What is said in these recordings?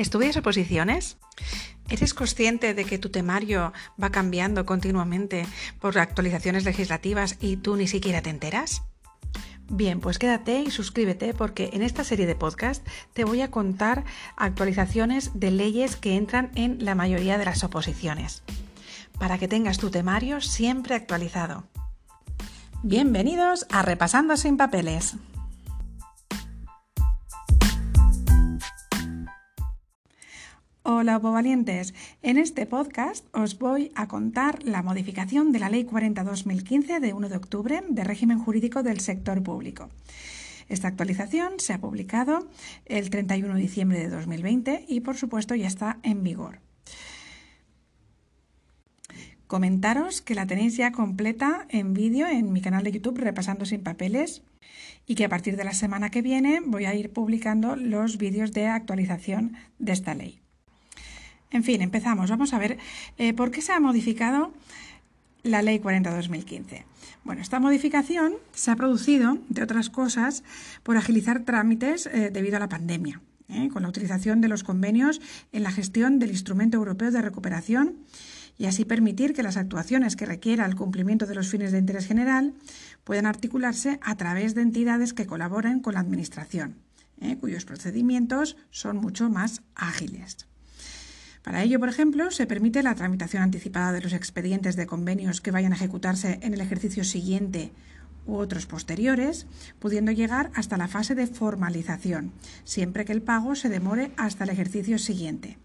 ¿Estudias oposiciones? ¿Eres consciente de que tu temario va cambiando continuamente por actualizaciones legislativas y tú ni siquiera te enteras? Bien, pues quédate y suscríbete porque en esta serie de podcast te voy a contar actualizaciones de leyes que entran en la mayoría de las oposiciones, para que tengas tu temario siempre actualizado. Bienvenidos a Repasando sin Papeles. Hola valientes. En este podcast os voy a contar la modificación de la Ley 40-2015 de 1 de octubre de régimen jurídico del sector público. Esta actualización se ha publicado el 31 de diciembre de 2020 y por supuesto ya está en vigor. Comentaros que la tenéis ya completa en vídeo en mi canal de YouTube Repasando sin papeles y que a partir de la semana que viene voy a ir publicando los vídeos de actualización de esta ley. En fin, empezamos. Vamos a ver eh, por qué se ha modificado la Ley 40-2015. Bueno, esta modificación se ha producido, entre otras cosas, por agilizar trámites eh, debido a la pandemia, ¿eh? con la utilización de los convenios en la gestión del Instrumento Europeo de Recuperación y así permitir que las actuaciones que requiera el cumplimiento de los fines de interés general puedan articularse a través de entidades que colaboren con la Administración, cuyos procedimientos son mucho más ágiles. Para ello, por ejemplo, se permite la tramitación anticipada de los expedientes de convenios que vayan a ejecutarse en el ejercicio siguiente u otros posteriores, pudiendo llegar hasta la fase de formalización, siempre que el pago se demore hasta el ejercicio siguiente.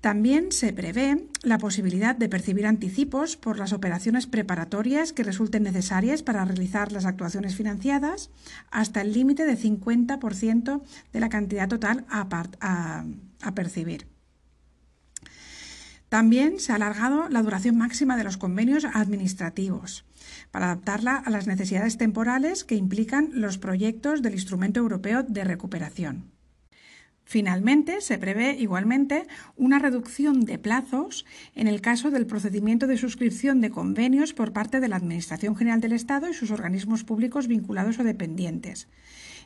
También se prevé la posibilidad de percibir anticipos por las operaciones preparatorias que resulten necesarias para realizar las actuaciones financiadas hasta el límite de 50% de la cantidad total a, a percibir. También se ha alargado la duración máxima de los convenios administrativos para adaptarla a las necesidades temporales que implican los proyectos del Instrumento Europeo de Recuperación. Finalmente, se prevé igualmente una reducción de plazos en el caso del procedimiento de suscripción de convenios por parte de la Administración General del Estado y sus organismos públicos vinculados o dependientes,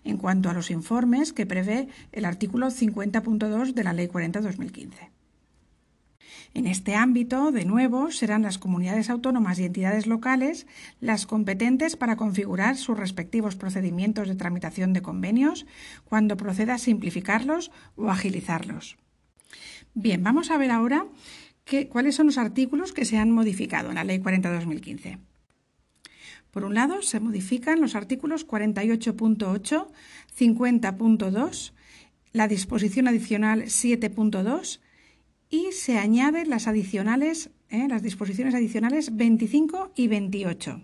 en cuanto a los informes que prevé el artículo 50.2 de la Ley 40-2015. En este ámbito, de nuevo, serán las comunidades autónomas y entidades locales las competentes para configurar sus respectivos procedimientos de tramitación de convenios cuando proceda a simplificarlos o agilizarlos. Bien, vamos a ver ahora cuáles son los artículos que se han modificado en la Ley 40-2015. Por un lado, se modifican los artículos 48.8, 50.2, la disposición adicional 7.2 y se añaden las adicionales, ¿eh? las disposiciones adicionales 25 y 28.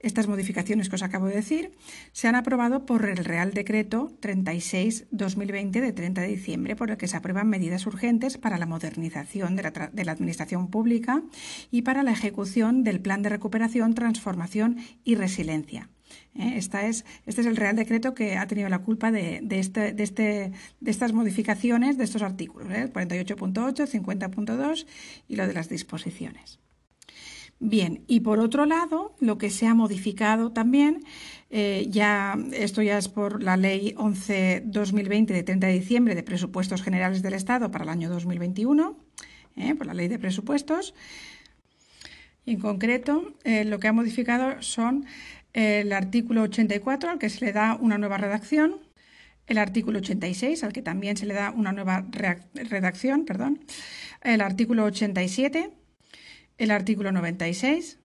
Estas modificaciones que os acabo de decir se han aprobado por el Real Decreto 36-2020 de 30 de diciembre, por el que se aprueban medidas urgentes para la modernización de la, de la, Administración Pública y para la ejecución del Plan de Recuperación, Transformación y Resiliencia. ¿Eh? Esta es, este es el Real Decreto que ha tenido la culpa de, este, de, este, de estas modificaciones de estos artículos, ¿eh? 48.8, 50.2 y lo de las disposiciones. Bien, y por otro lado, lo que se ha modificado también, eh, ya esto ya es por la Ley 11-2020 de 30 de diciembre de Presupuestos Generales del Estado para el año 2021, ¿eh? por la Ley de Presupuestos. En concreto, eh, lo que ha modificado son el artículo 84, al que se le da una nueva redacción, el artículo 86, al que también se le da una nueva redacción, perdón, el artículo 87, el artículo 96,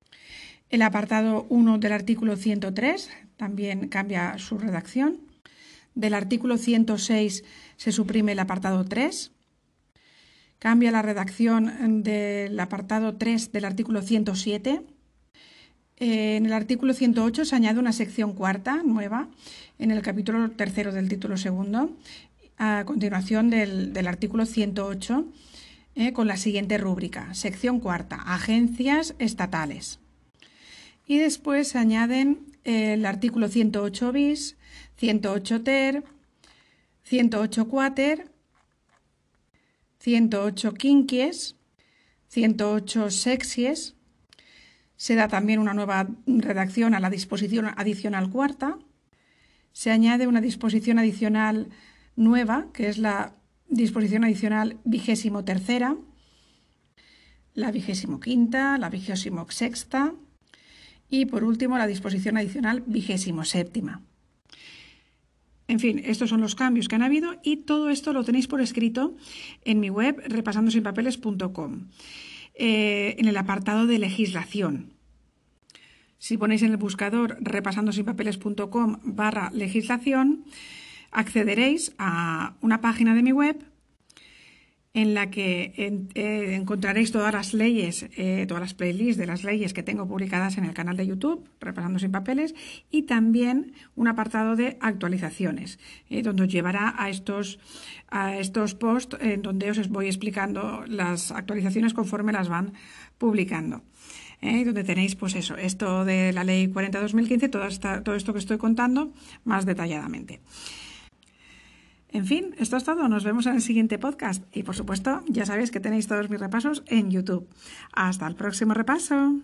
el apartado 1 del artículo 103 también cambia su redacción. Del artículo 106 se suprime el apartado 3. Cambia la redacción del apartado 3 del artículo 107 en el artículo 108 se añade una sección cuarta nueva en el capítulo tercero del título segundo, a continuación del, artículo 108, eh, con la siguiente rúbrica. Sección cuarta, agencias estatales. Y después se añaden el artículo 108 bis, 108 ter, 108 quater, 108 quinquies, 108 sexies, se da también una nueva redacción a la disposición adicional cuarta. Se añade una disposición adicional nueva, que es la disposición adicional vigésimo tercera, la vigésimo quinta, la vigésimo sexta y por último la disposición adicional vigésimo séptima. En fin, estos son los cambios que han habido y todo esto lo tenéis por escrito en mi web repasandosinpapeles.com, eh, en el apartado de legislación. Si ponéis en el buscador repasandosinpapeles.com barra legislación, accederéis a una página de mi web en la que eh, encontraréis todas las leyes, eh, todas las playlists de las leyes que tengo publicadas en el canal de YouTube, Repasando sin Papeles, y también un apartado de actualizaciones, eh, donde os llevará a estos, a estos posts en donde os voy explicando las actualizaciones conforme las van publicando. donde tenéis, pues eso, esto de la ley 40-2015, todo, todo esto que estoy contando más detalladamente. En fin, esto es todo. Nos vemos en el siguiente podcast. Y por supuesto, ya sabéis que tenéis todos mis repasos en YouTube. Hasta el próximo repaso.